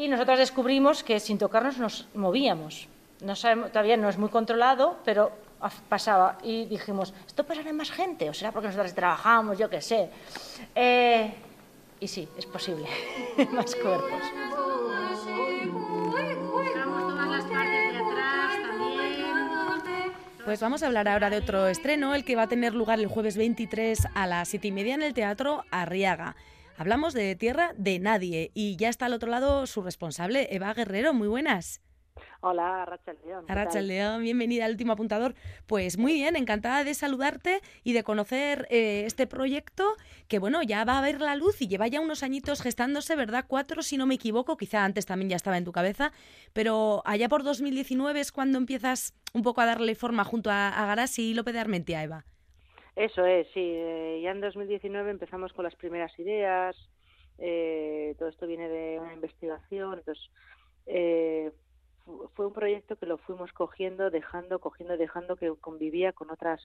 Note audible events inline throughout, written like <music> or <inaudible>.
Y nosotros descubrimos que sin tocarnos nos movíamos. No sabemos, todavía no es muy controlado, pero pasaba. Y dijimos, ¿esto pasará en más gente? ¿O será porque nosotros trabajamos? Yo qué sé. Eh, y sí, es posible. <laughs> más cuerpos. Pues vamos a hablar ahora de otro estreno, el que va a tener lugar el jueves 23 a las 7 y media en el Teatro Arriaga. Hablamos de Tierra de Nadie y ya está al otro lado su responsable, Eva Guerrero. Muy buenas. Hola, Rachel León. Rachel León, bienvenida al último apuntador. Pues muy bien, encantada de saludarte y de conocer eh, este proyecto que, bueno, ya va a ver la luz y lleva ya unos añitos gestándose, ¿verdad? Cuatro, si no me equivoco, quizá antes también ya estaba en tu cabeza, pero allá por 2019 es cuando empiezas un poco a darle forma junto a, a Garasi y López de Armentia, Eva. Eso es, sí. Eh, ya en 2019 empezamos con las primeras ideas. Eh, todo esto viene de una investigación. Entonces, eh, fue un proyecto que lo fuimos cogiendo, dejando, cogiendo, dejando, que convivía con otras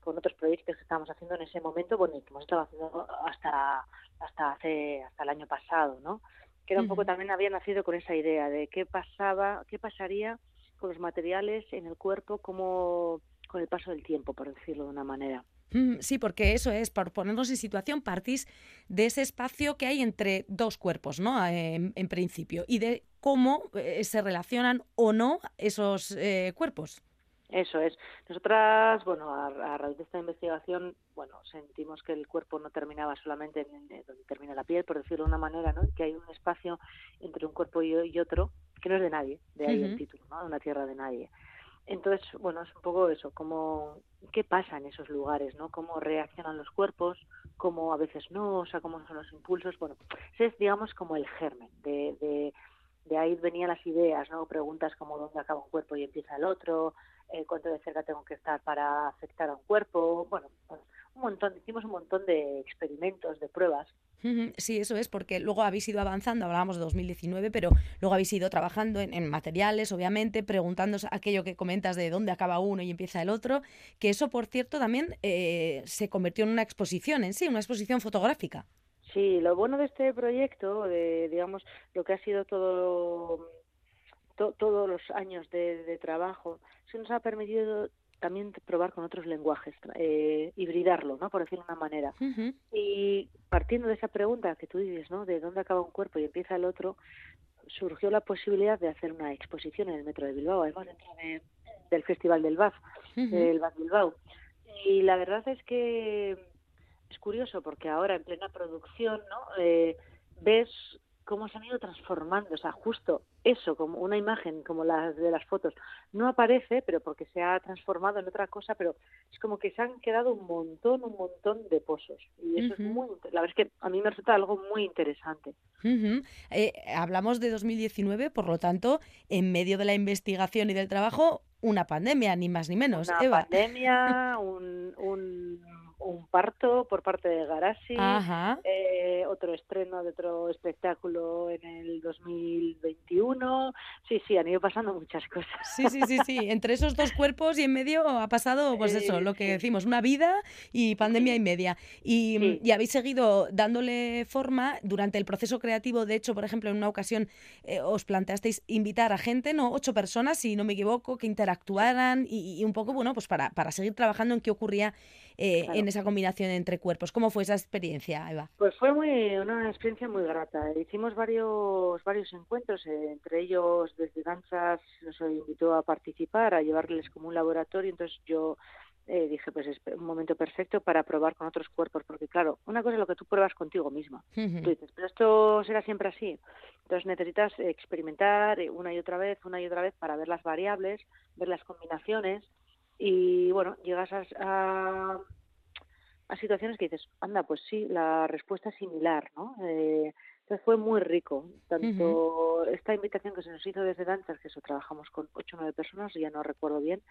con otros proyectos que estábamos haciendo en ese momento, bueno, que hemos estado haciendo hasta hasta hace hasta el año pasado, ¿no? Que era un poco también había nacido con esa idea de qué pasaba, qué pasaría con los materiales en el cuerpo, como con el paso del tiempo, por decirlo de una manera. Mm, sí, porque eso es, por ponernos en situación, partís de ese espacio que hay entre dos cuerpos, ¿no? En, principio, y de cómo eh, se relacionan o no esos eh, cuerpos. Eso es. Nosotras, bueno, a, raíz de esta investigación, bueno, sentimos que el cuerpo no terminaba solamente en, donde termina la piel, por decirlo de una manera, ¿no? Que hay un espacio entre un cuerpo y, otro que no es de nadie, de ahí el título, ¿no? Una tierra de nadie. Entonces, bueno, es un poco eso, como qué pasa en esos lugares, ¿no? Cómo reaccionan los cuerpos, cómo a veces no, o sea, cómo son los impulsos. Bueno, ese es, digamos, como el germen. De, de, de ahí venían las ideas, ¿no? Preguntas como dónde acaba un cuerpo y empieza el otro, eh, cuánto de cerca tengo que estar para afectar a un cuerpo. Bueno, pues, un montón, hicimos un montón de experimentos, de pruebas Sí, eso es, porque luego habéis ido avanzando, hablábamos de 2019, pero luego habéis ido trabajando en, materiales, obviamente, preguntándoos aquello que comentas de dónde acaba uno y empieza el otro, que eso, por cierto, también eh, se convirtió en una exposición en sí, una exposición fotográfica. Sí, lo bueno de este proyecto, de, digamos, lo que ha sido todo, todos los años de, de trabajo, se nos ha permitido también probar con otros lenguajes, eh, hibridarlo, ¿no? Por decirlo de una manera. Y partiendo de esa pregunta que tú dices, ¿no? De dónde acaba un cuerpo y empieza el otro, surgió la posibilidad de hacer una exposición en el Metro de Bilbao, además dentro del Festival del BAF, del BAF Bilbao. Y la verdad es que es curioso porque ahora en plena producción, ¿no? Eh, ves cómo se han ido transformando, o sea, justo eso, como una imagen como la de las fotos, no aparece, pero porque se ha transformado en otra cosa, pero es como que se han quedado un montón, un montón de pozos. Y eso es muy, la verdad es que a mí me resulta algo muy interesante. Eh, hablamos de 2019, por lo tanto, en medio de la investigación y del trabajo, una pandemia, ni más ni menos. Una pandemia, <laughs> un, un un parto por parte de Garasi, eh, otro estreno de otro espectáculo en el 2021. Sí, sí, han ido pasando muchas cosas. Sí, sí, sí, sí. Entre esos dos cuerpos y en medio ha pasado, pues eso, lo que decimos, una vida y pandemia y media. Y, habéis seguido dándole forma durante el proceso creativo. De hecho, por ejemplo, en una ocasión eh, os planteasteis invitar a gente, no ocho personas, si no me equivoco, que interactuaran y, un poco, bueno, pues para, para seguir trabajando en qué ocurría eh, en esa combinación entre cuerpos. ¿Cómo fue esa experiencia, Eva? Pues fue muy, una experiencia muy grata. Hicimos varios, varios encuentros, eh, entre ellos desde Danzas nos invitó a participar, a llevarles como un laboratorio, entonces yo eh, dije, pues es un momento perfecto para probar con otros cuerpos, porque claro, una cosa es lo que tú pruebas contigo misma. Tú dices, pero esto será siempre así. Entonces necesitas experimentar una y otra vez, una y otra vez para ver las variables, ver las combinaciones y bueno, llegas a, a, situaciones que dices, anda, pues sí, la respuesta es similar, ¿no? Eh, entonces fue muy rico, tanto esta invitación que se nos hizo desde Danzas, que eso trabajamos con ocho o nueve personas, ya no recuerdo bien.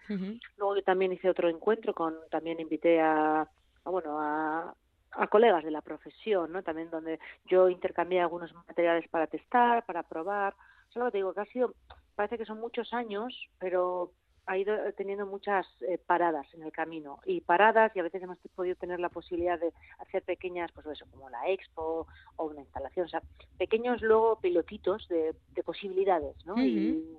Luego yo también hice otro encuentro con, también invité a, a bueno, a, a colegas de la profesión, ¿no? También donde yo intercambié algunos materiales para testar, para probar. Solo te digo que ha sido, parece que son muchos años, pero ha ido teniendo muchas eh, paradas en el camino. Y paradas y a veces hemos podido tener la posibilidad de hacer pequeñas, pues eso, como la expo o una instalación, o sea, pequeños luego pilotitos de, posibilidades, ¿no? Y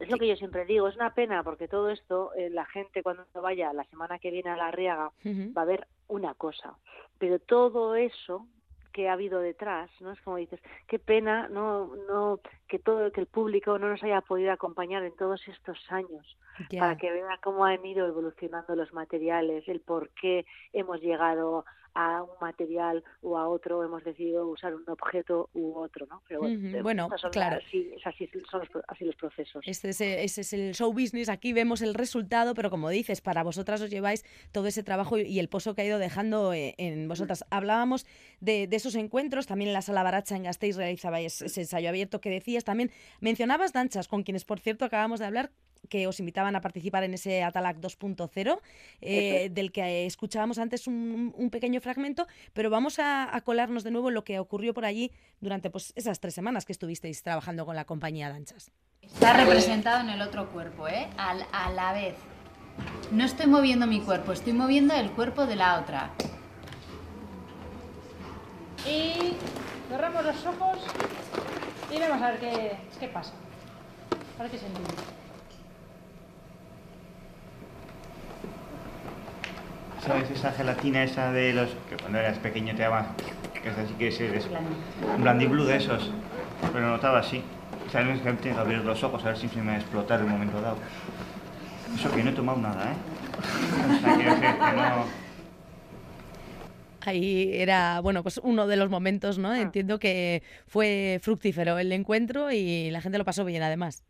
es lo que yo siempre digo, es una pena porque todo esto, eh, la gente cuando vaya la semana que viene a la Riaga va a ver una cosa, pero todo eso que ha habido detrás, ¿no? Es como dices, qué pena, no, no, que todo, que el público no nos haya podido acompañar en todos estos años para que vea cómo han ido evolucionando los materiales, el por qué hemos llegado a un material o a otro, hemos decidido usar un objeto u otro, ¿no? Pero bueno, claro. Así, así son los, así los procesos. Este es, ese es el show business, aquí vemos el resultado, pero como dices, para vosotras os lleváis todo ese trabajo y el pozo que ha ido dejando eh, en vosotras. Hablábamos de, de esos encuentros, también en la Sala Baracha en Gasteiz realizabais ese ensayo abierto que decías, también mencionabas danchas, con quienes, por cierto, acabamos de hablar, que os invitaban a participar en ese Atalac 2.0, eh, del que escuchábamos antes un, pequeño fragmento, pero vamos a, colarnos de nuevo en lo que ocurrió por allí durante pues, esas tres semanas que estuvisteis trabajando con la compañía Danchas. Está representado en el otro cuerpo, ¿eh? a la vez. No estoy moviendo mi cuerpo, estoy moviendo el cuerpo de la otra. Y cerramos los ojos y vamos a ver qué, qué pasa. A ver qué se ¿Sabes? Esa gelatina esa de los que cuando eras pequeño te daban, que es así que es, es un blandiblu de esos, pero notaba así. ¿Sabes? Que tengo que abrir los ojos a ver si se me va a explotar en un momento dado. Eso que no he tomado nada, ¿eh? O sea, quiero decir que no... Ahí era, bueno, pues uno de los momentos, ¿no? Ah. Entiendo que fue fructífero el encuentro y la gente lo pasó bien, además.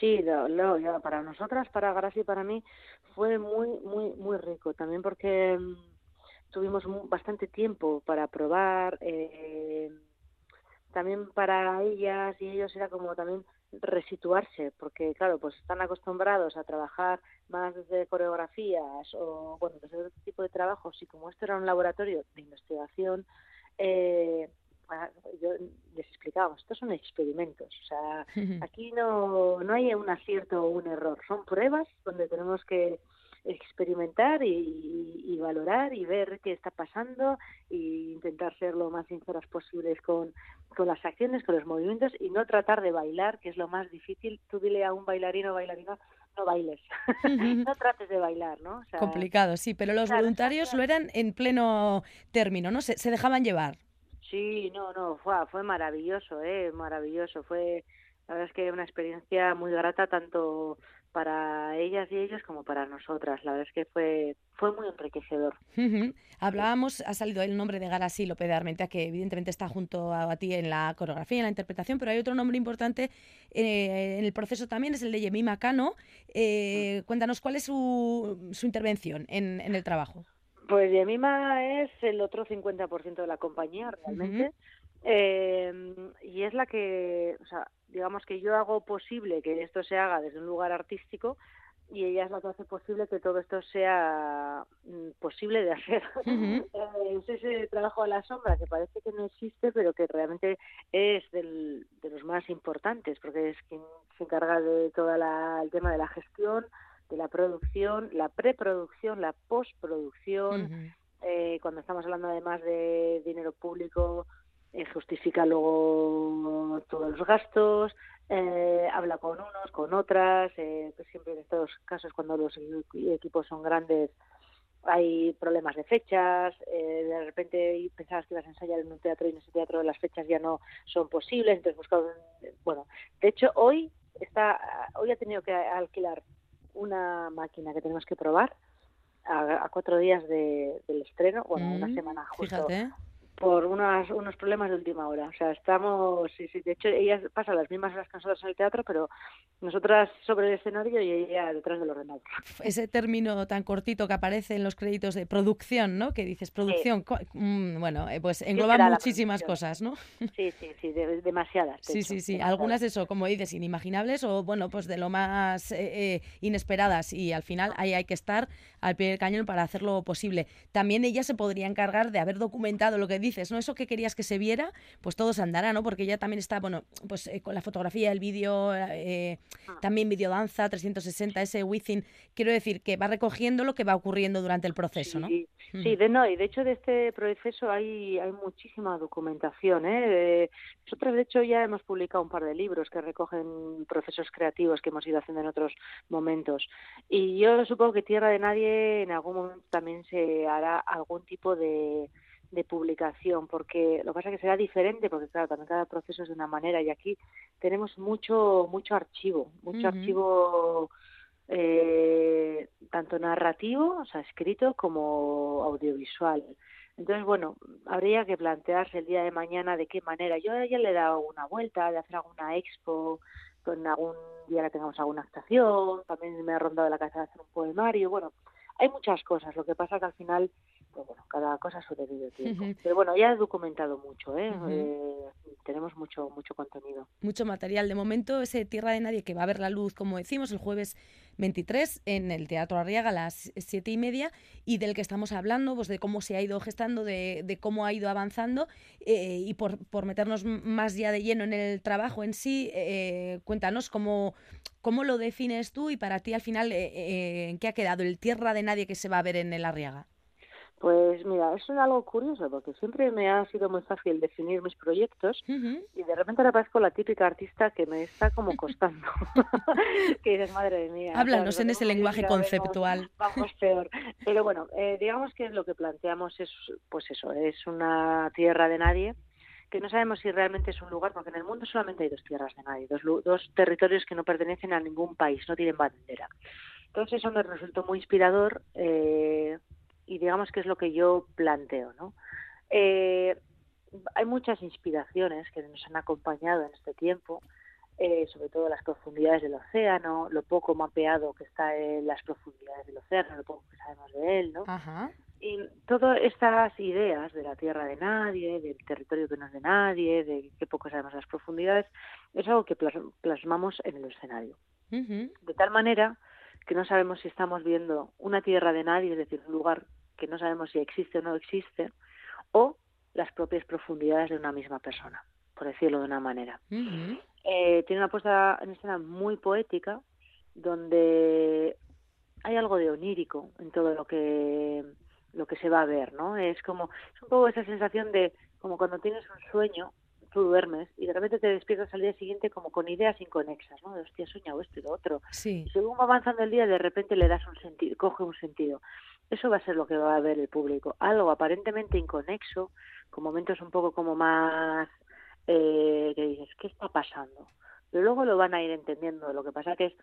Sí, lo, lo, para nosotras, para Gracia y para mí, fue muy, muy, muy rico. También porque mm, tuvimos bastante tiempo para probar. Eh, también para ellas y ellos era como también resituarse, porque claro, pues están acostumbrados a trabajar más desde coreografías o bueno, desde otro tipo de trabajos y como esto era un laboratorio de investigación, eh, yo les explicaba, estos son experimentos, o sea, <laughs> aquí no, no hay un acierto o un error, son pruebas donde tenemos que experimentar y, valorar y ver qué está pasando e intentar ser lo más sinceras posibles con, con las acciones, con los movimientos y no tratar de bailar, que es lo más difícil. Tú dile a un bailarino o bailarina, no bailes, <laughs> no <laughs> trates de bailar, ¿no? Complicado, sí, pero los voluntarios lo eran en pleno término, ¿no? Se, se dejaban llevar. Sí, no, no, fue, fue maravilloso, ¿eh? Maravilloso. Fue, la verdad es que una experiencia muy grata tanto para ellas y ellos como para nosotras. La verdad es que fue, fue muy enriquecedor. Hablábamos, ha salido el nombre de Garasi López de Armentia, que evidentemente está junto a, ti en la coreografía y en la interpretación, pero hay otro nombre importante eh, en el proceso también, es el de Yemima Cano. Eh. Cuéntanos cuál es su, su intervención en, en el trabajo. Pues Yemima es el otro 50% de la compañía realmente. eh, y es la que, o sea, digamos que yo hago posible que esto se haga desde un lugar artístico y ella es la que hace posible que todo esto sea mm, posible de hacer. <laughs> Eh, es ese trabajo a la sombra que parece que no existe, pero que realmente es del, de los más importantes, porque es quien se encarga de todo el tema de la gestión, de la producción, la preproducción, la postproducción. eh, cuando estamos hablando además de dinero público, eh, justifica luego todos los gastos, eh, habla con unos, con otras, eh, pues siempre en estos casos cuando los equipos son grandes hay problemas de fechas, eh, de repente pensabas que ibas a ensayar en un teatro y en ese teatro las fechas ya no son posibles, entonces buscamos, bueno, de hecho hoy está, hoy ha tenido que alquilar una máquina que tenemos que probar a, cuatro días del estreno, bueno, una semana justo por unas, unos problemas de última hora. O sea, estamos, sí, sí, de hecho, ella pasa las mismas horas que nosotros en el teatro, pero nosotras sobre el escenario y ella detrás del ordenador. Ese término tan cortito que aparece en los créditos de producción, ¿no? Que dices producción, mm, bueno, eh, pues engloba muchísimas cosas, ¿no? Sí, sí, sí, demasiadas. sí, sí, sí, algunas de eso, como dices, inimaginables o, bueno, pues de lo más eh, eh, inesperadas y al final ahí hay que estar al pie del cañón para hacerlo posible. También ella se podría encargar de haber documentado lo que dices, ¿no? Eso que querías que se viera, pues todo se andará, ¿no? Porque ella también está, bueno, pues eh, con la fotografía, el vídeo, eh, ah. también videodanza, 360, ese Within, quiero decir que va recogiendo lo que va ocurriendo durante el proceso, ¿no? Sí, sí de, no, y de hecho de este proceso hay, hay muchísima documentación, ¿eh? nosotros de hecho ya hemos publicado un par de libros que recogen procesos creativos que hemos ido haciendo en otros momentos. Y yo supongo que Tierra de Nadie en algún momento también se hará algún tipo de, de publicación, porque lo que pasa es que será diferente, porque claro, también cada proceso es de una manera y aquí tenemos mucho mucho archivo, mucho archivo eh, tanto narrativo, o sea, escrito, como audiovisual. Entonces, bueno, habría que plantearse el día de mañana de qué manera. Yo ya le he dado una vuelta de hacer alguna expo, con algún día que tengamos alguna actuación, también me ha rondado la casa de hacer un poemario, bueno, hay muchas cosas, lo que pasa que al final, pues bueno, cada cosa su debido tiempo. Pero bueno, ya he documentado mucho, ¿eh? ¿eh? tenemos mucho, mucho contenido. Mucho material. De momento, ese Tierra de Nadie que va a ver la luz, como decimos, el jueves 23 en el Teatro Arriaga a las siete y media y del que estamos hablando, pues de cómo se ha ido gestando, de, de cómo ha ido avanzando eh, y por, por, meternos más ya de lleno en el trabajo en sí, eh, cuéntanos cómo, cómo lo defines tú y para ti al final eh, en qué ha quedado el Tierra de Nadie que se va a ver en el Arriaga. Pues mira, eso es algo curioso porque siempre me ha sido muy fácil definir mis proyectos y de repente ahora parezco la típica artista que me está como costando. <laughs> <laughs> que dices, madre mía. Háblanos en ese lenguaje conceptual. <laughs> Vamos, peor. Pero bueno, eh, digamos que lo que planteamos es, pues eso, es una tierra de nadie que no sabemos si realmente es un lugar, porque en el mundo solamente hay dos tierras de nadie, dos, dos territorios que no pertenecen a ningún país, no tienen bandera. Entonces eso me resultó muy inspirador eh, y digamos que es lo que yo planteo, ¿no? Eh, hay muchas inspiraciones que nos han acompañado en este tiempo, eh, sobre todo las profundidades del océano, lo poco mapeado que está en las profundidades del océano, lo poco que sabemos de él, ¿no? Y todas estas ideas de la tierra de nadie, del territorio que no es de nadie, de qué poco sabemos de las profundidades, es algo que plasmamos en el escenario. De tal manera que no sabemos si estamos viendo una tierra de nadie, es decir, un lugar que no sabemos si existe o no existe, o las propias profundidades de una misma persona, por decirlo de una manera. Eh, tiene una puesta en escena muy poética, donde hay algo de onírico en todo lo que lo que se va a ver, ¿no? Es como es un poco esa sensación de como cuando tienes un sueño tú duermes y de repente te despiertas al día siguiente como con ideas inconexas, ¿no? De hostia, he soñado esto y lo otro. Sí. Y según va avanzando el día, de repente le das un sentido, coge un sentido. Eso va a ser lo que va a ver el público. Algo aparentemente inconexo, con momentos un poco como más eh, que dices, ¿qué está pasando? Pero luego lo van a ir entendiendo. Lo que pasa que es,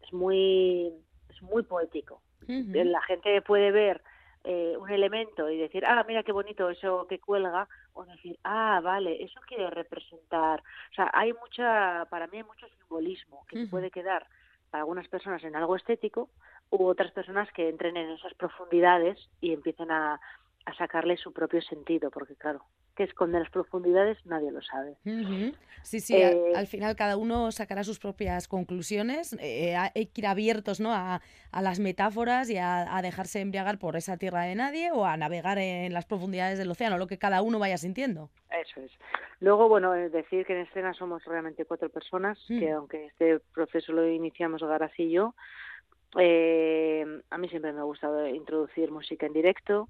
es muy es muy poético. La gente puede ver eh, un elemento y decir, ah, mira qué bonito eso que cuelga, o decir, ah, vale, eso quiere representar. O sea, hay mucha, para mí hay mucho simbolismo que puede quedar para algunas personas en algo estético u otras personas que entren en esas profundidades y empiecen a, a sacarle su propio sentido, porque claro, que esconde las profundidades nadie lo sabe. Sí, sí, eh, al, final cada uno sacará sus propias conclusiones, eh, hay que ir abiertos ¿no? a, a las metáforas y a, dejarse embriagar por esa tierra de nadie o a navegar en las profundidades del océano, lo que cada uno vaya sintiendo. Eso es. Luego, bueno, decir que en escena somos realmente cuatro personas, que mm. aunque este proceso lo iniciamos Garas y yo, eh, a mí siempre me ha gustado introducir música en directo,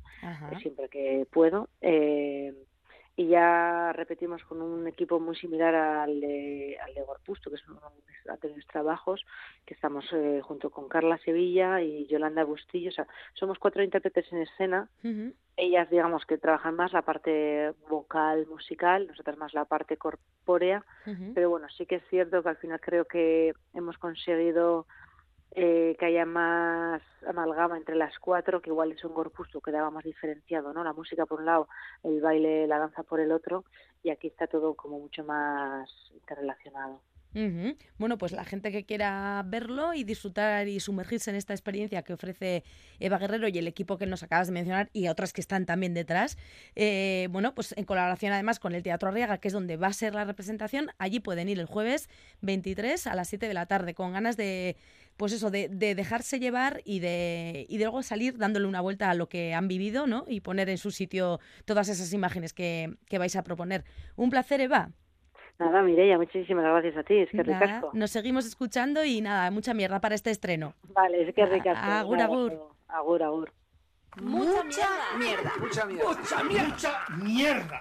siempre que puedo. Eh, y ya repetimos con un equipo muy similar al de, al de Gorpusto, que es uno de mis trabajos, que estamos eh, junto con Carla Sevilla y Yolanda Bustillo. O sea, somos cuatro intérpretes en escena. Ellas, digamos, que trabajan más la parte vocal, musical, nosotras más la parte corpórea. Pero bueno, sí que es cierto que al final creo que hemos conseguido eh, que haya más amalgama entre las cuatro, que igual es un corpus que quedaba más diferenciado, ¿no? La música por un lado, el baile, la danza por el otro, y aquí está todo como mucho más interrelacionado. Bueno, pues la gente que quiera verlo y disfrutar y sumergirse en esta experiencia que ofrece Eva Guerrero y el equipo que nos acabas de mencionar y otras que están también detrás, eh, bueno, pues en colaboración además con el Teatro Arriaga, que es donde va a ser la representación, allí pueden ir el jueves 23 a las 7 de la tarde con ganas de, pues eso, de, dejarse llevar y de, y de luego salir dándole una vuelta a lo que han vivido, ¿no? Y poner en su sitio todas esas imágenes que, que vais a proponer. Un placer, Eva. Nada, Mireia, muchísimas gracias a ti, es que ricasco. Nos seguimos escuchando y nada, mucha mierda para este estreno. Vale, es que ricasco. Agur, agur. Agur, agur. Mucha mierda. Mucha mierda. Mucha mierda. Mucha mierda.